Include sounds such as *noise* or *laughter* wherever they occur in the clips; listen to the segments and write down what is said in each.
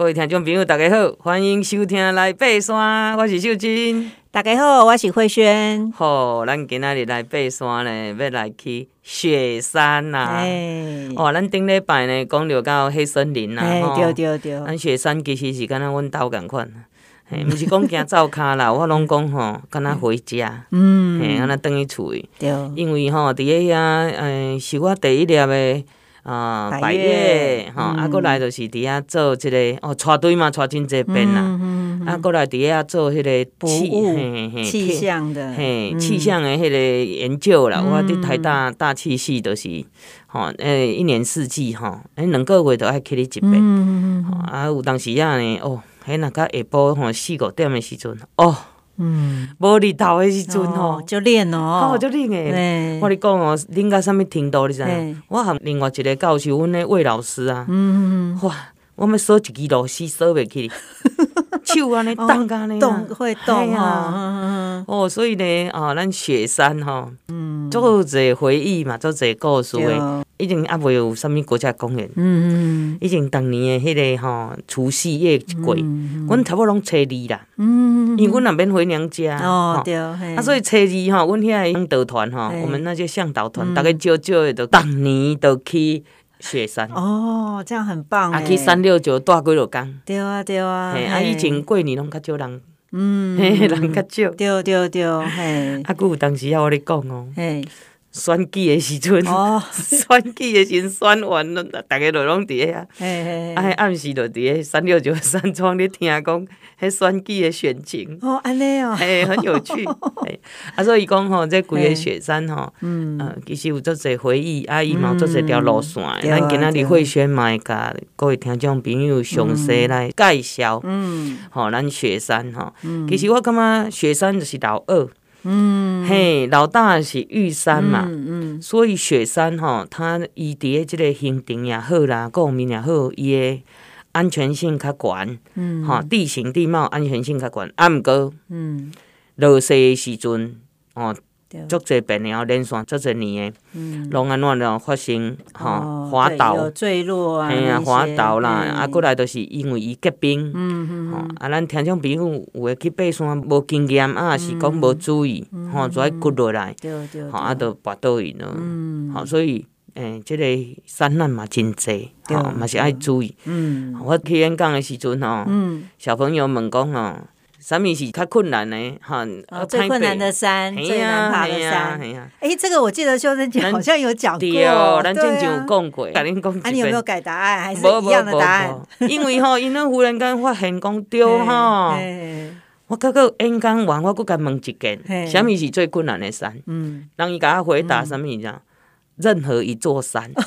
各位听众朋友，大家好，欢迎收听来爬山，我是秀珍。大家好，我是慧萱。好，咱今仔日来爬山呢，要来去雪山呐。哎，哦，咱顶礼拜呢讲到到黑森林呐。哎，对对对。咱雪山其实是敢若阮兜共款，嘿，毋是讲行走骹啦，*laughs* 我拢讲吼，敢若回家。嗯。嘿，安尼转去厝里。对。因为吼，伫个遐，诶，是我第一粒的。啊，百岳吼，啊，过来就是伫遐做即个哦，带队嘛，带真济遍啦。啊，过来伫遐做迄个气气象的，嘿，气象的迄个研究啦。我伫台大大气系都是吼，诶，一年四季吼，诶，两个月都爱去你一遍。啊，有当时啊呢，哦，迄若到下晡吼四五点的时阵，哦。嗯，无日头诶时阵吼，就练哦，就练诶。我你讲哦，练到啥物程度你知影？我含另外一个教授，阮诶魏老师啊，嗯哇，我们锁一支螺丝锁袂起，*laughs* 手安尼动安尼，动会动啊。哦，所以呢，哦，咱雪山吼，嗯，足侪回忆嘛，做者故事诶。已经啊未有啥物国家公园，嗯嗯，已经当年的迄个吼除夕夜过，阮差不多拢初二啦，嗯，因为阮那边回娘家，哦对，啊所以初二吼，阮遐向导团吼，我们那些向导团，大概少少的，都当年都去雪山，哦，这样很棒，啊去三六九住几落工，对啊对啊，啊以前过年拢较少人，嗯，*laughs* 人较少，对对对，嘿，啊，佫有当时啊，我咧讲哦，嘿。选举的时阵，*laughs* 选举的时阵选完了，大家都拢伫遐。哎，暗时就伫个三六九山庄咧听讲，迄选举的选情。哦，安尼哦，哎，很有趣。*laughs* 啊，所以讲吼，这规个雪山吼，嗯，其实有足侪回忆，啊，伊嘛有足侪条路线。咱今仔日慧轩嘛会甲各位听众朋友详细来介绍。嗯，吼，咱雪山吼，其实我感觉雪山就是老二。嗯，嘿，老大是玉山嘛，嗯嗯、所以雪山吼，它伊伫诶即个行程也好啦，各方面也好，伊诶安全性较悬，嗯，吼，地形地貌安全性较悬，啊，毋过，嗯，落雪时阵，哦。足侪变了，连续足侪年诶，拢安怎了发生吼滑倒，坠落啊，嘿啊滑倒啦，啊过来都是因为伊结冰，吼啊咱听种朋友有诶去爬山无经验啊，是讲无注意，吼就爱骨落来，吼啊就跋倒去咯，吼所以诶，即个山难嘛真济，吼嘛是爱注意，我去演讲诶时阵吼，小朋友问讲吼。啥物是较困难的？哈，最困难的山，最难爬的山。哎，这个我记得修真姐好像有讲过，对啊。咱之前有讲过。啊，你有没有改答案？还是一样的答案？因为吼，因咱忽然间发现讲 *laughs* 对吼，我刚刚演讲完，我搁甲问一件，啥物是最困难的山？嗯，人伊甲我回答啥物事？任何一座山。*laughs*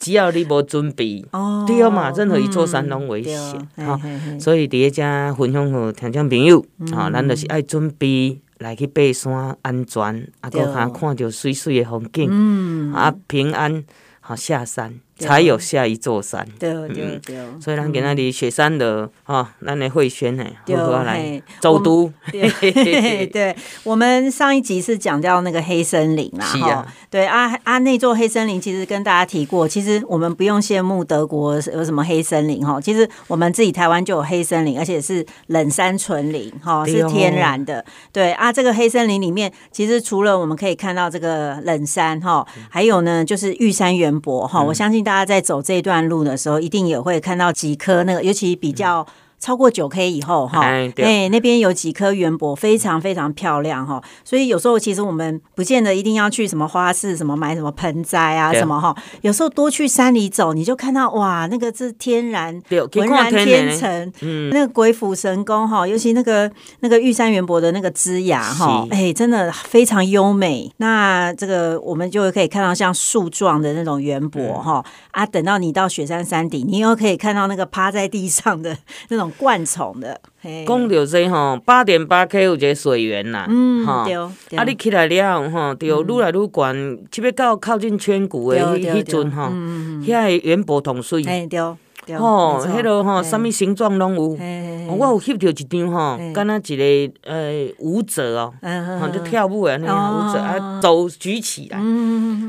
只要你无准备，哦、对嘛？任何一座山拢危险，哈。所以伫咧遮分享互听众朋友，咱就是爱准备来去爬山，安全，啊，搁较看着水水的风景，嗯、啊，平安，好下山。才有下一座山，对对对，所以咱今仔日雪山的哈，咱的慧轩呢，好好来走读。*laughs* *laughs* 对，我们上一集是讲到那个黑森林啦，哈，对啊啊，那座黑森林其实跟大家提过，其实我们不用羡慕德国有什么黑森林哈，其实我们自己台湾就有黑森林，而且是冷杉纯林哈，是天然的。对啊，这个黑森林里面，其实除了我们可以看到这个冷杉哈，还有呢就是玉山圆柏哈，我相信大。大家在走这段路的时候，一定也会看到几颗那个，尤其比较。超过九 K 以后哈，哎，那边有几棵圆柏，非常非常漂亮哈。所以有时候其实我们不见得一定要去什么花市，什么买什么盆栽啊什么哈。有时候多去山里走，你就看到哇，那个是天然浑然天成，嗯，那个鬼斧神工哈。尤其那个那个玉山圆柏的那个枝芽哈，哎，真的非常优美。那这个我们就可以看到像树状的那种圆柏哈啊。等到你到雪山山顶，你又可以看到那个趴在地上的 *laughs* 那种。灌丛的，讲到这吼，八点八 K 有一个水源啦，嗯，对，啊，你起来了吼，就愈来愈悬，特别到靠近圈谷的迄迄阵吼，遐的源博同水，对，吼，迄落吼，啥物形状拢有。我有翕到一张吼，敢若一个呃舞者哦，吼就跳舞诶，那个舞者啊，手举起来，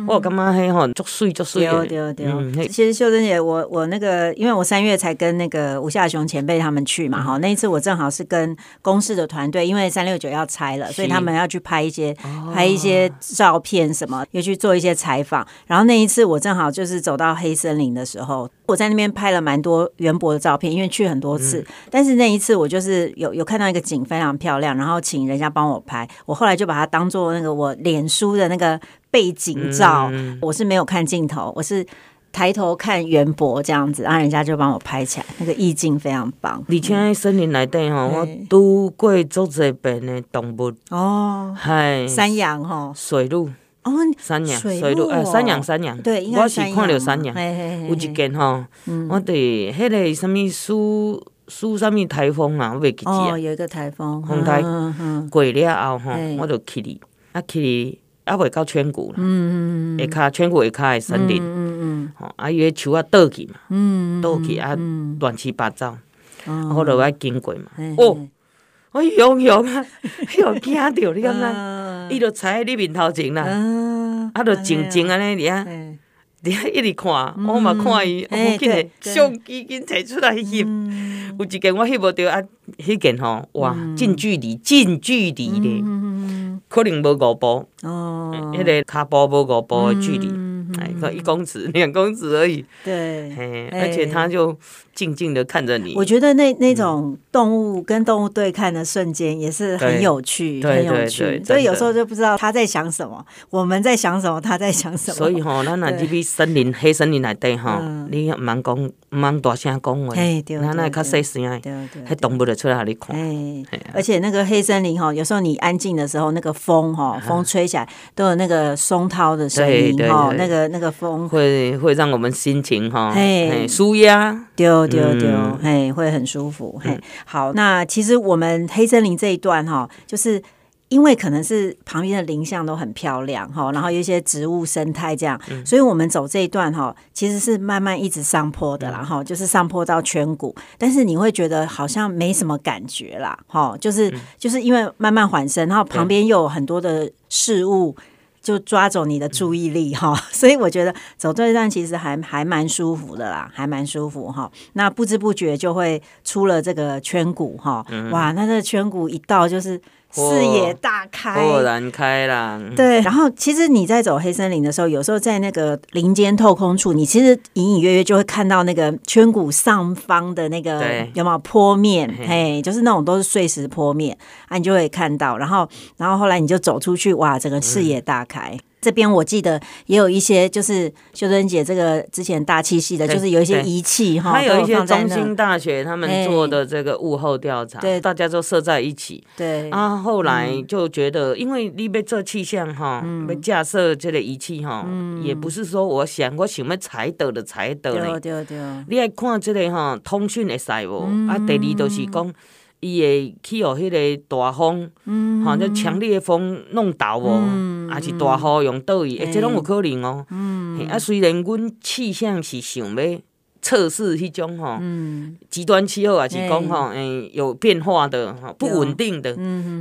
我感觉迄吼足水足水。对对对，其实秀珍姐，我我那个，因为我三月才跟那个吴夏雄前辈他们去嘛，哈，那一次我正好是跟公司的团队，因为三六九要拆了，所以他们要去拍一些拍一些照片什么，又去做一些采访。然后那一次我正好就是走到黑森林的时候，我在那边拍了蛮多元博的照片，因为去很多次。但是那一次我就是有有看到一个景非常漂亮，然后请人家帮我拍。我后来就把它当做那个我脸书的那个背景照。我是没有看镜头，我是抬头看元博这样子，然后人家就帮我拍起来，那个意境非常棒。而且森林内底哈，我拄过足济遍的动物哦，嗨，山羊哈，水鹿。哦，山羊，水路，呃，山羊，山羊，对，我是看到山羊，有一件吼，我伫迄个什物苏苏什物台风啊，我袂记住啊，有一个台风，风台过了后吼，我就去哩，啊去哩，啊未到圈谷啦，嗯嗯嗯，下骹圈谷下骹的森林，嗯嗯，吼，啊伊个树啊倒去嘛，嗯倒去啊乱七八糟，我就爱经过嘛，哦。我勇勇啊，*laughs* 又惊到你敢知？伊就踩喺你面头前啦，啊，就静静安尼，尔啊，你啊，一直看，我嘛看伊，我紧个相机紧摕出来翕，有一件我翕无着啊，迄件吼，哇，近距离，近距离的，可能无五步，哦，迄个骹步无五步的距离。哎，一公尺、*laughs* 两公尺而已。对，而且他就静静的看着你。我觉得那那种动物跟动物对看的瞬间也是很有趣，很有趣。所以有时候就不知道他在想什么，我们在想什么，他在想什么。所以吼，咱若入去森林、黑森林内底吼，你毋通讲，毋通大声讲话，咱那较细声诶，迄动物就出来互你看。而且那个黑森林吼，有时候你安静的时候，那个风吼，风吹起来都有那个松涛的声音吼，那个。那个风。会会让我们心情哈，嘿，舒压，丢丢丢，嘿，会很舒服，嘿。好，那其实我们黑森林这一段哈，就是因为可能是旁边的林相都很漂亮哈，然后有一些植物生态这样，所以我们走这一段哈，其实是慢慢一直上坡的，然后就是上坡到圈谷，但是你会觉得好像没什么感觉啦，哈，就是就是因为慢慢缓升，然后旁边又有很多的事物。就抓走你的注意力哈，*laughs* 所以我觉得走这一段其实还还蛮舒服的啦，还蛮舒服哈。那不知不觉就会出了这个圈谷哈，哇，那这个圈谷一到就是。视野大开，豁然开朗。对，然后其实你在走黑森林的时候，有时候在那个林间透空处，你其实隐隐约约就会看到那个圈谷上方的那个有没有坡面？嘿，就是那种都是碎石坡面啊，你就会看到。然后，然后后来你就走出去，哇，整个视野大开。这边我记得也有一些，就是秀珍姐这个之前大气系的，就是有一些仪器哈，还有一些中兴大学他们做的这个物候调查，对，大家都设在一起。对。啊，后来就觉得，因为你被做气象哈，被架设这个仪器哈，也不是说我想我想要采得的采得嘞，对对对，你爱看这个哈通讯会使无？啊，第二就是讲。伊会去互迄个大风，吼，即强烈的风弄倒无，啊是大雨用倒伊，诶，这拢有可能哦。啊，虽然阮气象是想要测试迄种吼，极端气候，啊是讲吼，诶，有变化的，不稳定的，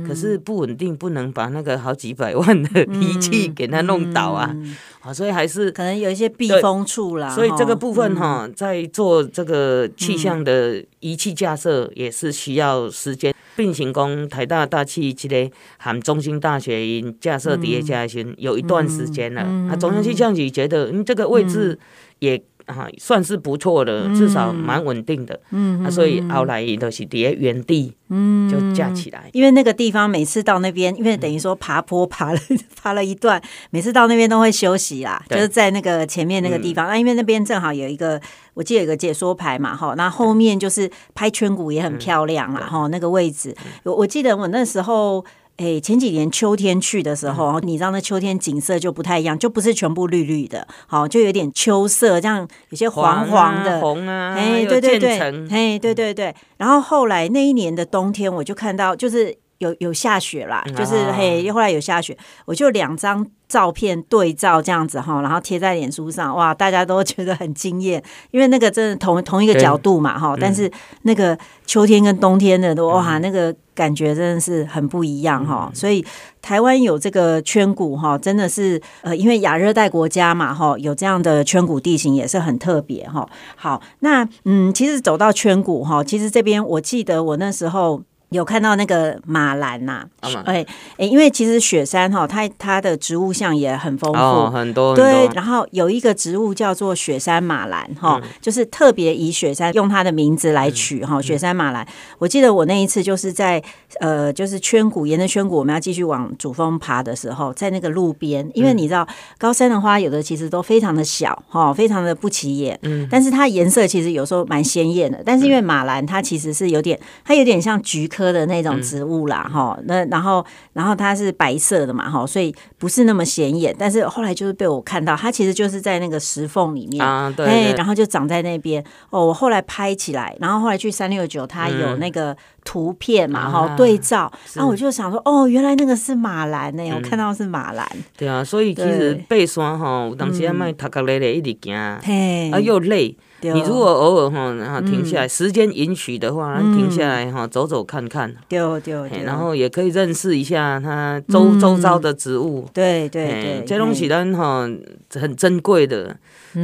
可是不稳定不能把那个好几百万的仪器给它弄倒啊。啊，所以还是可能有一些避风处啦。所以这个部分哈，在做这个气象的仪器架设也是需要时间。并行工台大大气这个含中兴大学因架设叠加群有一段时间了。啊，中央气象局觉得嗯这个位置也。啊，算是不错的，至少蛮稳定的。嗯，啊，所以后来都是在原地，嗯，就架起来。因为那个地方每次到那边，因为等于说爬坡爬了 *laughs* 爬了一段，每次到那边都会休息啦，就是在那个前面那个地方。那因为那边正好有一个，我记得有个解说牌嘛，哈，那后面就是拍圈谷也很漂亮啦，哈，那个位置，我我记得我那时候。哎，前几年秋天去的时候，你知道那秋天景色就不太一样，就不是全部绿绿的，好，就有点秋色，这样有些黄黄的，黄啊，哎，对对对，哎，对对对。然后后来那一年的冬天，我就看到，就是有有下雪啦，就是、啊、嘿，后来有下雪，我就两张照片对照这样子哈，然后贴在脸书上，哇，大家都觉得很惊艳，因为那个真的同同一个角度嘛哈，但是那个秋天跟冬天的都哇，那个感觉真的是很不一样哈，所以台湾有这个圈谷哈，真的是呃，因为亚热带国家嘛哈，有这样的圈谷地形也是很特别哈。好，那嗯，其实走到圈谷哈，其实这边我记得我那时候。有看到那个马兰呐、啊，哎哎、欸，因为其实雪山哈，它它的植物像也很丰富，哦、很多对。然后有一个植物叫做雪山马兰哈，就是特别以雪山用它的名字来取哈，雪山马兰。我记得我那一次就是在呃，就是圈谷沿着圈谷，我们要继续往主峰爬的时候，在那个路边，因为你知道高山的花有的其实都非常的小哈，非常的不起眼，嗯，但是它颜色其实有时候蛮鲜艳的。但是因为马兰它其实是有点，它有点像菊科。科的那种植物啦，哈、嗯，那然后然后它是白色的嘛，哈，所以不是那么显眼。但是后来就是被我看到，它其实就是在那个石缝里面啊，对，对，然后就长在那边。哦，我后来拍起来，然后后来去三六九，它有那个图片嘛，哈、嗯，对照，然后我就想说，哦，原来那个是马兰呢、欸，我看到是马兰、嗯。对啊，所以其实爬山哈，有当时要卖塔克雷雷一直行，嘿，啊又累。你如果偶尔哈，然后停下来，时间允许的话，停下来哈，走走看看，对对对，然后也可以认识一下它周周遭的植物，对对对，这东西咱哈很珍贵的，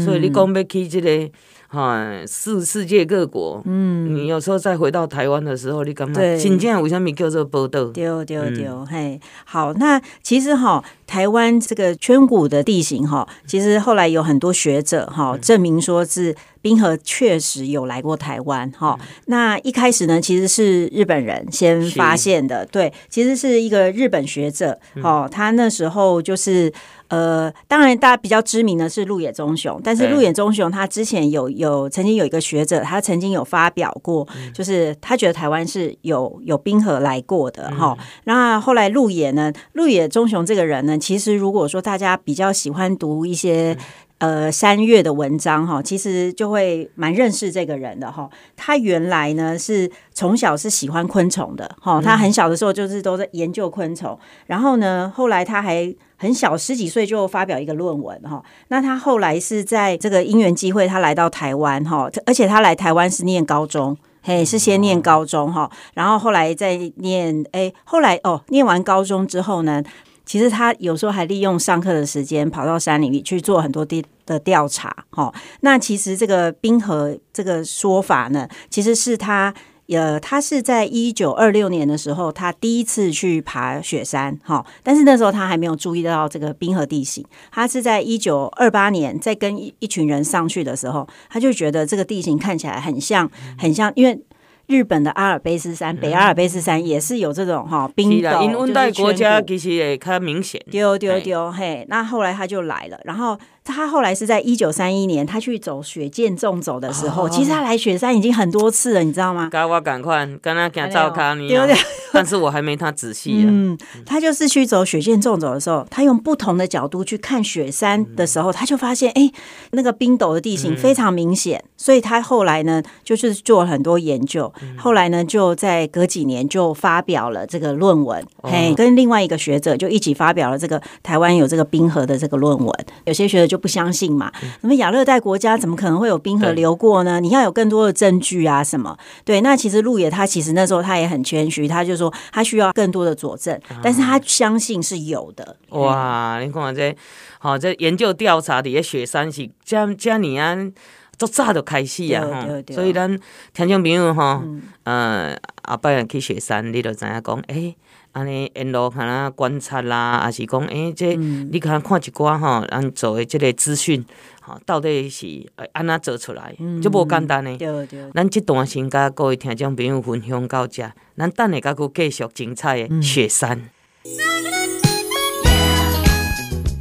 所以你讲要去这个。哈，世世界各国，嗯，你有时候再回到台湾的时候，你感觉新疆为什么叫做宝岛？对对对，嘿，好，那其实哈，台湾这个圈谷的地形哈，其实后来有很多学者哈证明说是冰河确实有来过台湾哈。那一开始呢，其实是日本人先发现的，对，其实是一个日本学者，哦，他那时候就是。呃，当然，大家比较知名的是鹿野忠雄，但是鹿野忠雄他之前有有曾经有一个学者，他曾经有发表过，就是他觉得台湾是有有冰河来过的哈。那后来鹿野呢，鹿野忠雄这个人呢，其实如果说大家比较喜欢读一些。呃，三月的文章哈，其实就会蛮认识这个人的哈。他原来呢是从小是喜欢昆虫的哈，他很小的时候就是都在研究昆虫。然后呢，后来他还很小，十几岁就发表一个论文哈。那他后来是在这个因缘机会，他来到台湾哈，而且他来台湾是念高中，嘿，是先念高中哈，然后后来再念，哎，后来哦，念完高中之后呢。其实他有时候还利用上课的时间跑到山里面去做很多地的调查，哈。那其实这个冰河这个说法呢，其实是他呃，他是在一九二六年的时候，他第一次去爬雪山，哈。但是那时候他还没有注意到这个冰河地形，他是在一九二八年在跟一一群人上去的时候，他就觉得这个地形看起来很像，很像，因为。日本的阿尔卑斯山，北阿尔卑斯山也是有这种哈冰岛，因温带国家其实也较明显。丢丢丢，嘿，那后来他就来了，然后。他后来是在一九三一年，他去走雪见纵走的时候，哦、其实他来雪山已经很多次了，你知道吗？赶我赶快跟他讲照卡你，但是我还没他仔细。嗯，他就是去走雪见纵走的时候，他用不同的角度去看雪山的时候，他就发现，哎、欸，那个冰斗的地形非常明显，嗯、所以他后来呢，就是做了很多研究，嗯、后来呢，就在隔几年就发表了这个论文，哦、嘿，跟另外一个学者就一起发表了这个台湾有这个冰河的这个论文，有些学者就。不相信嘛？什么亚热带国家怎么可能会有冰河流过呢？你要有更多的证据啊，什么？对，那其实路野他其实那时候他也很谦虚，他就说他需要更多的佐证，但是他相信是有的。哇，你看这，好，这研究调查的雪山是这这年啊，做早就开始啊，所以咱听众朋友哈，呃，后摆去雪山，你就知影讲，哎。安尼沿路看啊观察啦，啊是讲诶、欸，这你看看一寡吼，咱做诶即个资讯，吼到底是安怎做出来，就无简单呢。对对。咱这段先甲各位听众朋友分享到这，咱等下甲佫继续精彩诶雪山。